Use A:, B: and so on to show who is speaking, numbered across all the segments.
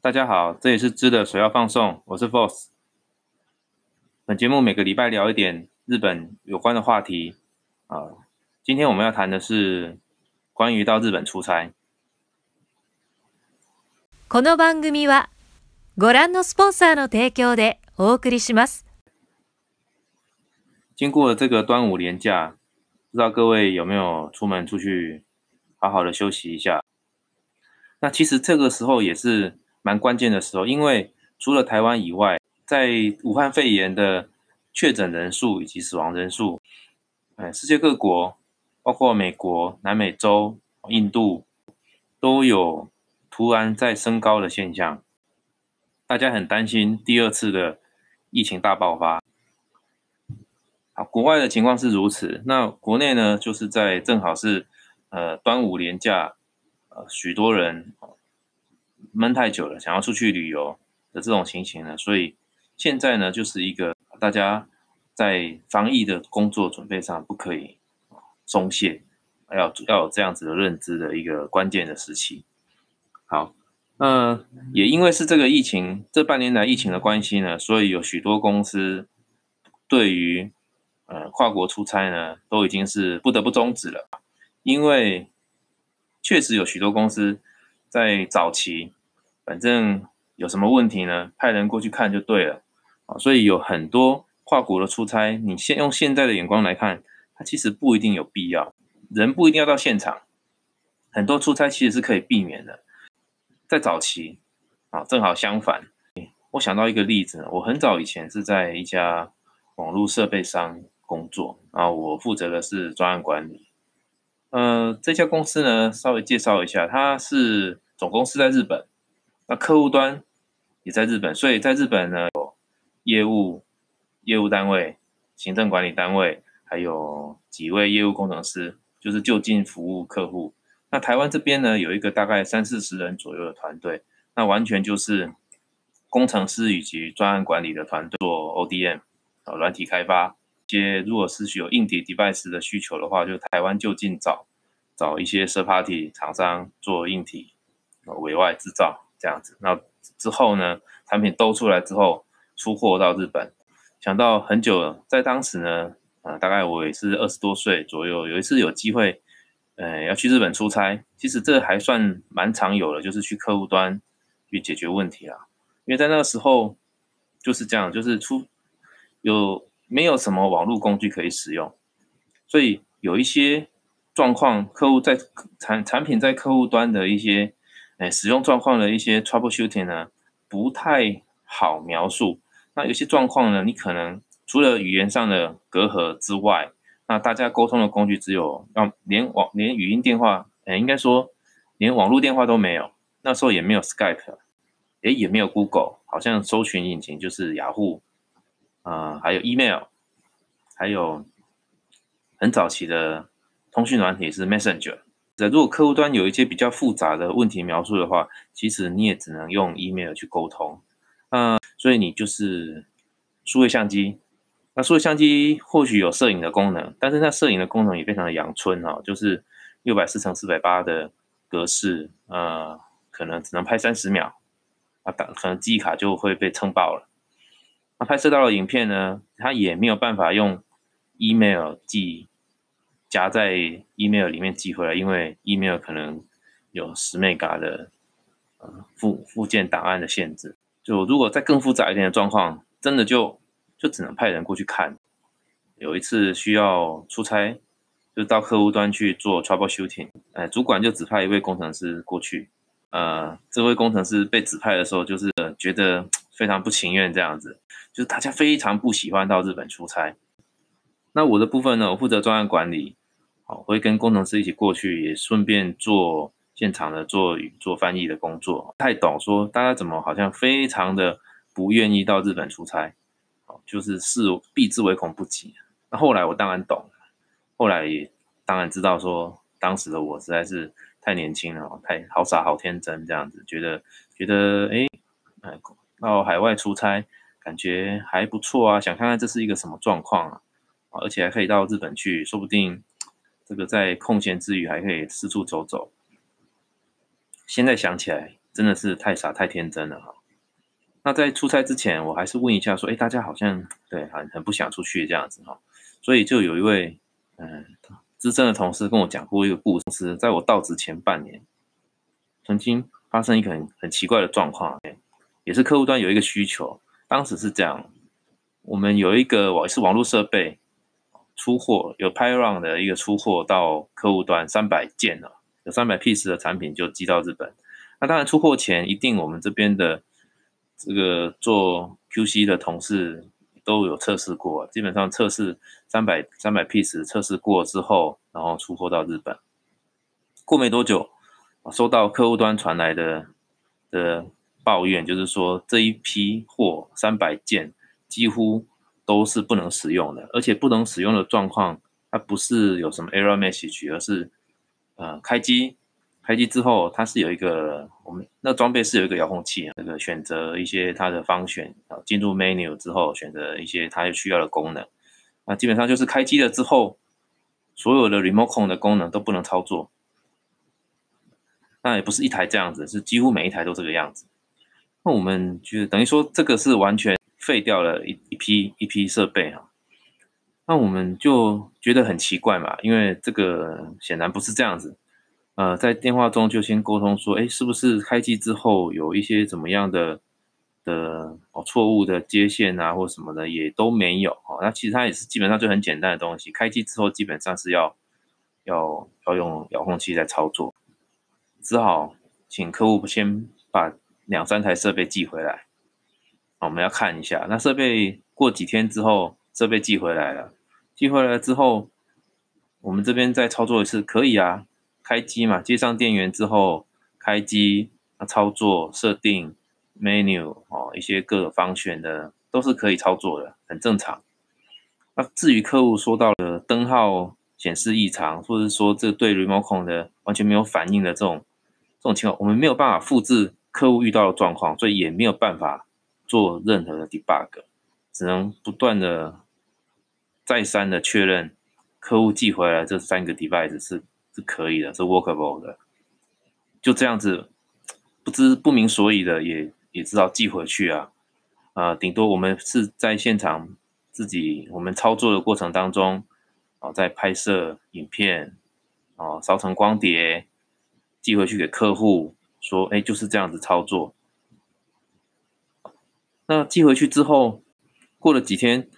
A: 大家好，这里是知的水要放送，我是 Force。本节目每个礼拜聊一点日本有关的话题啊。今天我们要谈的是关于到日本出差。
B: この番組はご覧のスポンサーの提供でお送りします。
A: 经过了这个端午连假，不知道各位有没有出门出去好好的休息一下？那其实这个时候也是。 蛮关键的时候，因为除了台湾以外，在武汉肺炎的确诊人数以及死亡人数，哎，世界各国，包括美国、南美洲、印度，都有突然在升高的现象，大家很担心第二次的疫情大爆发。好，国外的情况是如此，那国内呢，就是在正好是呃端午连假，呃许多人。闷太久了，想要出去旅游的这种情形呢，所以现在呢，就是一个大家在防疫的工作准备上不可以松懈，要要有这样子的认知的一个关键的时期。好，那也因为是这个疫情，这半年来疫情的关系呢，所以有许多公司对于呃跨国出差呢，都已经是不得不终止了，因为确实有许多公司在早期。反正有什么问题呢？派人过去看就对了啊。所以有很多跨国的出差，你现用现在的眼光来看，它其实不一定有必要，人不一定要到现场。很多出差其实是可以避免的。在早期啊，正好相反。我想到一个例子，我很早以前是在一家网络设备商工作啊，我负责的是专案管理。呃，这家公司呢，稍微介绍一下，它是总公司在日本。那客户端也在日本，所以在日本呢有业务、业务单位、行政管理单位，还有几位业务工程师，就是就近服务客户。那台湾这边呢有一个大概三四十人左右的团队，那完全就是工程师以及专案管理的团队做 ODM 啊，软体开发。些如果是有硬体 device 的需求的话，就台湾就近找找一些 third party 厂商做硬体委外制造。这样子，那之后呢？产品都出来之后，出货到日本。想到很久了，在当时呢，啊，大概我也是二十多岁左右，有一次有机会，呃，要去日本出差。其实这还算蛮常有的，就是去客户端去解决问题啊。因为在那个时候就是这样，就是出有没有什么网络工具可以使用，所以有一些状况，客户在产产品在客户端的一些。哎，使用状况的一些 troubleshooting 呢，不太好描述。那有些状况呢，你可能除了语言上的隔阂之外，那大家沟通的工具只有要连网连语音电话，哎，应该说连网络电话都没有。那时候也没有 Skype，哎，也没有 Google，好像搜寻引擎就是雅虎，啊，还有 email，还有很早期的通讯软体是 Messenger。如果客户端有一些比较复杂的问题描述的话，其实你也只能用 email 去沟通。嗯，所以你就是数位相机。那数位相机或许有摄影的功能，但是那摄影的功能也非常的阳春哦，就是六百四乘四百八的格式，呃，可能只能拍三十秒，啊，可能记忆卡就会被撑爆了。那拍摄到了影片呢，它也没有办法用 email 寄。夹在 email 里面寄回来，因为 email 可能有十 mega 的呃附附件档案的限制。就如果再更复杂一点的状况，真的就就只能派人过去看。有一次需要出差，就到客户端去做 troubleshooting，哎，主管就指派一位工程师过去。呃，这位工程师被指派的时候，就是觉得非常不情愿这样子，就是大家非常不喜欢到日本出差。那我的部分呢，我负责专案管理。我会跟工程师一起过去，也顺便做现场的做做翻译的工作。太懂，说大家怎么好像非常的不愿意到日本出差，哦，就是视避之唯恐不及。那后来我当然懂了，后来也当然知道说，当时的我实在是太年轻了，太好傻好天真这样子，觉得觉得哎哎到海外出差感觉还不错啊，想看看这是一个什么状况啊，而且还可以到日本去，说不定。这个在空闲之余还可以四处走走。现在想起来真的是太傻太天真了哈。那在出差之前，我还是问一下说，哎，大家好像对很很不想出去这样子哈，所以就有一位嗯资深的同事跟我讲过一个故事，在我到职前半年，曾经发生一个很很奇怪的状况，也是客户端有一个需求，当时是这样，我们有一个网是网络设备出货，有 p y r o n 的一个出货到客户端三百件了，有三百 piece 的产品就寄到日本，那当然出货前一定我们这边的。这个做 QC 的同事都有测试过，基本上测试三百三百 piece 测试过之后，然后出货到日本。过没多久，我收到客户端传来的的抱怨，就是说这一批货三百件几乎都是不能使用的，而且不能使用的状况，它不是有什么 error message，而是呃开机。开机之后，它是有一个我们那装备是有一个遥控器，那个选择一些它的方选啊，进入 menu 之后选择一些它需要的功能，那基本上就是开机了之后，所有的 remote 控的功能都不能操作。那也不是一台这样子，是几乎每一台都这个样子。那我们就等于说这个是完全废掉了一一批一批设备哈。那我们就觉得很奇怪嘛，因为这个显然不是这样子。呃，在电话中就先沟通说，哎，是不是开机之后有一些怎么样的的哦错误的接线啊，或什么的也都没有哦。那其实它也是基本上就很简单的东西，开机之后基本上是要要要用遥控器在操作，只好请客户先把两三台设备寄回来，我们要看一下。那设备过几天之后，设备寄回来了，寄回来之后，我们这边再操作一次可以啊。开机嘛，接上电源之后开机，那操作设定 menu 哦，一些各个方选的都是可以操作的，很正常。那至于客户说到的灯号显示异常，或者说这对 remote 的完全没有反应的这种这种情况，我们没有办法复制客户遇到的状况，所以也没有办法做任何的 debug，只能不断的再三的确认客户寄回来这三个 device 是。是可以的，是 workable 的，就这样子，不知不明所以的也也知道寄回去啊，啊，顶多我们是在现场自己我们操作的过程当中，啊，在拍摄影片，啊，烧成光碟，寄回去给客户，说，哎，就是这样子操作。那寄回去之后，过了几天，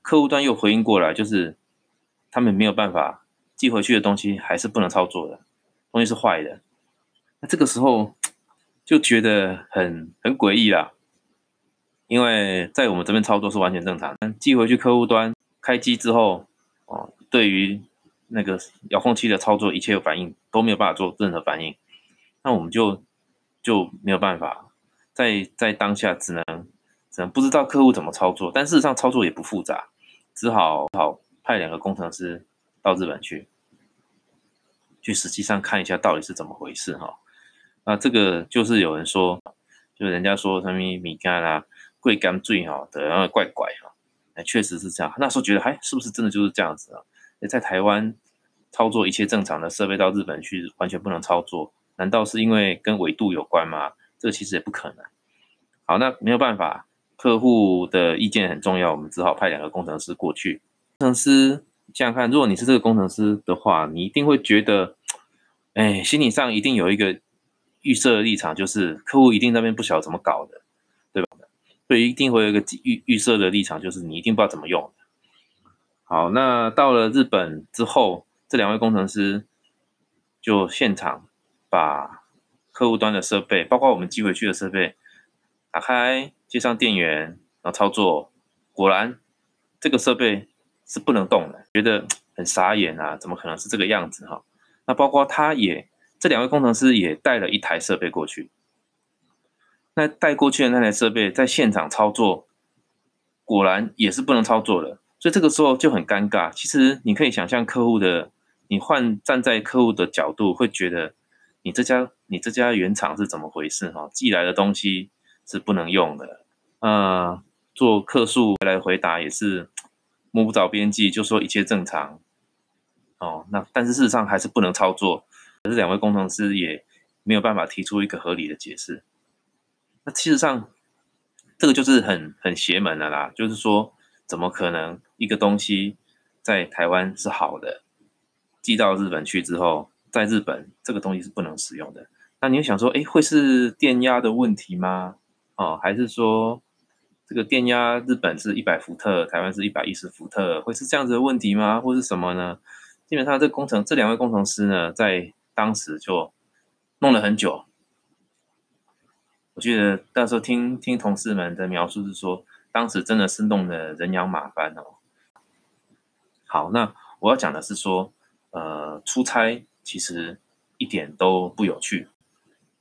A: 客户端又回应过来，就是他们没有办法。寄回去的东西还是不能操作的，东西是坏的。那这个时候就觉得很很诡异啦，因为在我们这边操作是完全正常，寄回去客户端开机之后，哦，对于那个遥控器的操作一切有反应都没有办法做任何反应，那我们就就没有办法，在在当下只能只能不知道客户怎么操作，但事实上操作也不复杂，只好好派两个工程师。到日本去，去实际上看一下到底是怎么回事哈。那这个就是有人说，就人家说什么米干啦、贵干最好的，然后怪怪哈。哎，确实是这样。那时候觉得，哎，是不是真的就是这样子啊？在台湾操作一切正常的设备到日本去完全不能操作，难道是因为跟纬度有关吗？这其实也不可能。好，那没有办法，客户的意见很重要，我们只好派两个工程师过去。工程师。想想看，如果你是这个工程师的话，你一定会觉得，哎，心理上一定有一个预设的立场，就是客户一定那边不晓得怎么搞的，对吧？所以一定会有一个预预设的立场，就是你一定不知道怎么用。好，那到了日本之后，这两位工程师就现场把客户端的设备，包括我们寄回去的设备打开，接上电源，然后操作，果然这个设备。是不能动的，觉得很傻眼啊！怎么可能是这个样子哈？那包括他也这两位工程师也带了一台设备过去，那带过去的那台设备在现场操作，果然也是不能操作的，所以这个时候就很尴尬。其实你可以想象客户的，你换站在客户的角度，会觉得你这家你这家原厂是怎么回事哈？寄来的东西是不能用的，呃，做客诉来回答也是。摸不着边际，就说一切正常，哦，那但是事实上还是不能操作。可是两位工程师也没有办法提出一个合理的解释。那事实上，这个就是很很邪门的啦，就是说，怎么可能一个东西在台湾是好的，寄到日本去之后，在日本这个东西是不能使用的？那你会想说，哎，会是电压的问题吗？哦，还是说这个电压日本是一百伏特，台湾是一百一十伏特，会是这样子的问题吗？或是什么呢？基本上，这工程这两位工程师呢，在当时就弄了很久。我记得那时候听听同事们的描述是说，当时真的是弄得人仰马翻哦。好，那我要讲的是说，呃，出差其实一点都不有趣。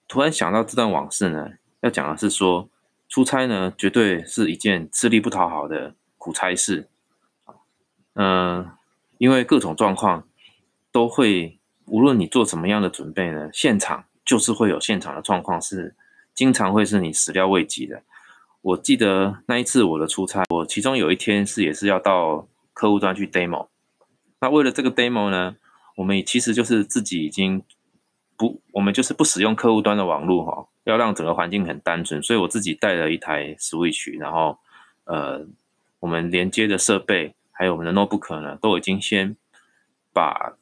A: 突然想到这段往事呢，要讲的是说，出差呢，绝对是一件吃力不讨好的苦差事。嗯。因为各种状况都会，无论你做什么样的准备呢，现场就是会有现场的状况，是经常会是你始料未及的。我记得那一次我的出差，我其中有一天是也是要到客户端去 demo。那为了这个 demo 呢，我们其实就是自己已经不，我们就是不使用客户端的网络哈，要让整个环境很单纯，所以我自己带了一台 Switch，然后呃，我们连接的设备。还有我们的 notebook 呢，都已经先把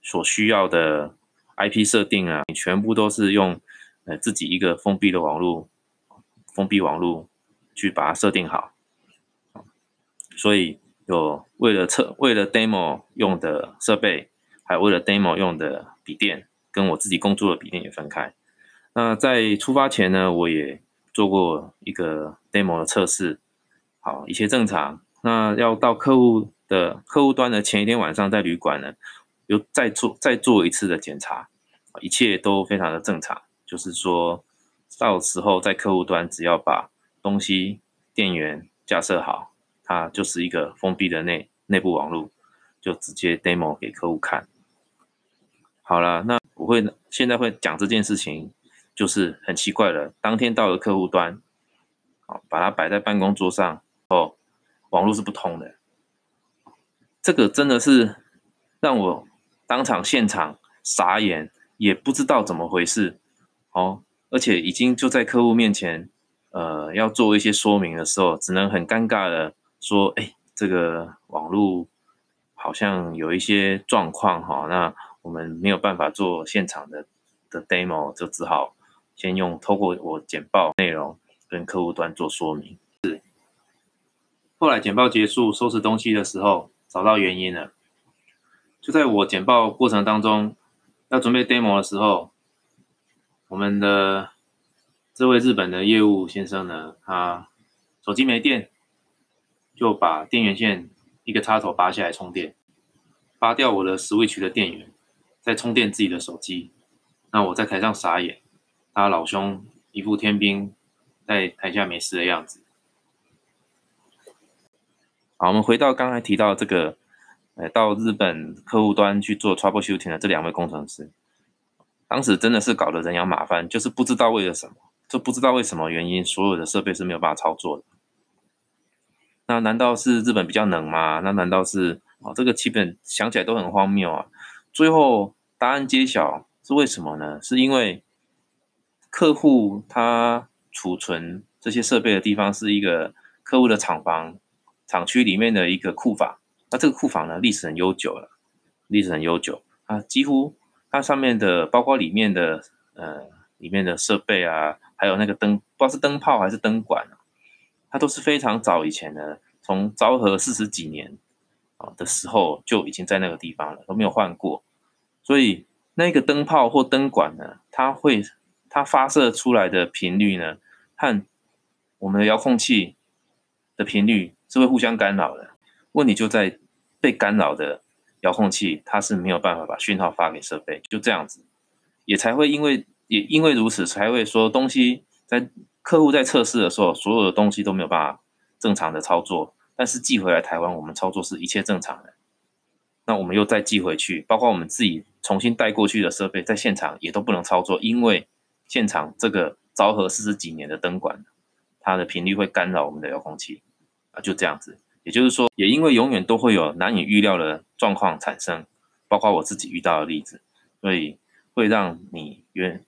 A: 所需要的 IP 设定啊，全部都是用呃自己一个封闭的网络，封闭网络去把它设定好。所以有为了测为了 demo 用的设备，还为了 demo 用的笔电，跟我自己工作的笔电也分开。那在出发前呢，我也做过一个 demo 的测试，好，一切正常。那要到客户的客户端的前一天晚上，在旅馆呢，又再做再做一次的检查，一切都非常的正常。就是说到时候在客户端，只要把东西电源架设好，它就是一个封闭的内内部网络，就直接 demo 给客户看。好了，那我会现在会讲这件事情，就是很奇怪的，当天到了客户端，好，把它摆在办公桌上哦。网络是不通的，这个真的是让我当场现场傻眼，也不知道怎么回事哦。而且已经就在客户面前，呃，要做一些说明的时候，只能很尴尬的说：“哎，这个网络好像有一些状况哈，那我们没有办法做现场的的 demo，就只好先用透过我简报内容跟客户端做说明。”是后来简报结束，收拾东西的时候，找到原因了。就在我简报过程当中，要准备 demo 的时候，我们的这位日本的业务先生呢，他手机没电，就把电源线一个插头拔下来充电，拔掉我的 Switch 的电源，在充电自己的手机。那我在台上傻眼，他老兄一副天兵在台下没事的样子。好，我们回到刚才提到这个，呃，到日本客户端去做 troubleshooting 的这两位工程师，当时真的是搞得人仰马翻，就是不知道为了什么，就不知道为什么原因，所有的设备是没有办法操作的。那难道是日本比较冷吗？那难道是哦？这个基本想起来都很荒谬啊。最后答案揭晓是为什么呢？是因为客户他储存这些设备的地方是一个客户的厂房。厂区里面的一个库房，那这个库房呢，历史很悠久了，历史很悠久啊，几乎它上面的，包括里面的，呃，里面的设备啊，还有那个灯，不知道是灯泡还是灯管啊，它都是非常早以前的，从昭和四十几年的时候就已经在那个地方了，都没有换过，所以那个灯泡或灯管呢，它会它发射出来的频率呢，和我们的遥控器的频率。是会互相干扰的，问题就在被干扰的遥控器，它是没有办法把讯号发给设备，就这样子，也才会因为也因为如此，才会说东西在客户在测试的时候，所有的东西都没有办法正常的操作，但是寄回来台湾，我们操作是一切正常的，那我们又再寄回去，包括我们自己重新带过去的设备，在现场也都不能操作，因为现场这个昭和四十几年的灯管，它的频率会干扰我们的遥控器。啊，就这样子，也就是说，也因为永远都会有难以预料的状况产生，包括我自己遇到的例子，所以会让你原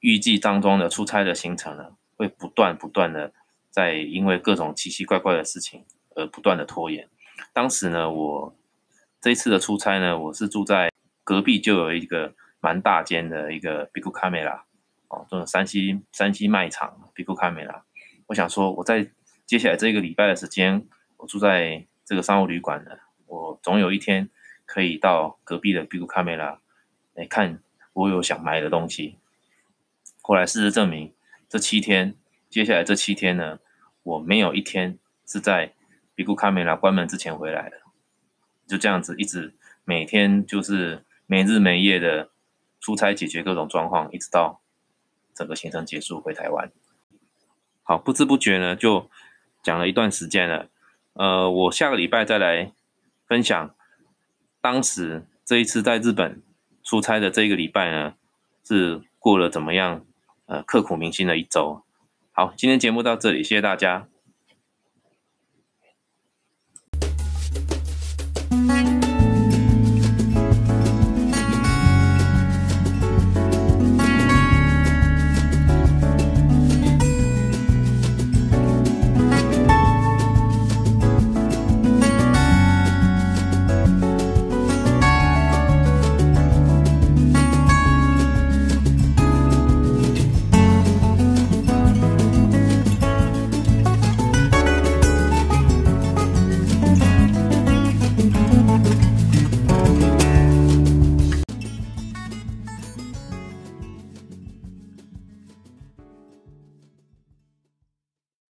A: 预计当中的出差的行程呢，会不断不断的在因为各种奇奇怪怪的事情而不断的拖延。当时呢，我这一次的出差呢，我是住在隔壁就有一个蛮大间的一个 Big Camera 哦，这种山西山西卖场 Big Camera。我想说，我在接下来这个礼拜的时间，我住在这个商务旅馆呢，我总有一天可以到隔壁的 Big Camera 来看我有想买的东西。后来事实证明，这七天，接下来这七天呢，我没有一天是在比库卡梅拉关门之前回来的，就这样子一直每天就是没日没夜的出差解决各种状况，一直到整个行程结束回台湾。好，不知不觉呢就讲了一段时间了。呃，我下个礼拜再来分享当时这一次在日本出差的这个礼拜呢是过了怎么样。呃，刻骨铭心的一周。好，今天节目到这里，谢谢大家。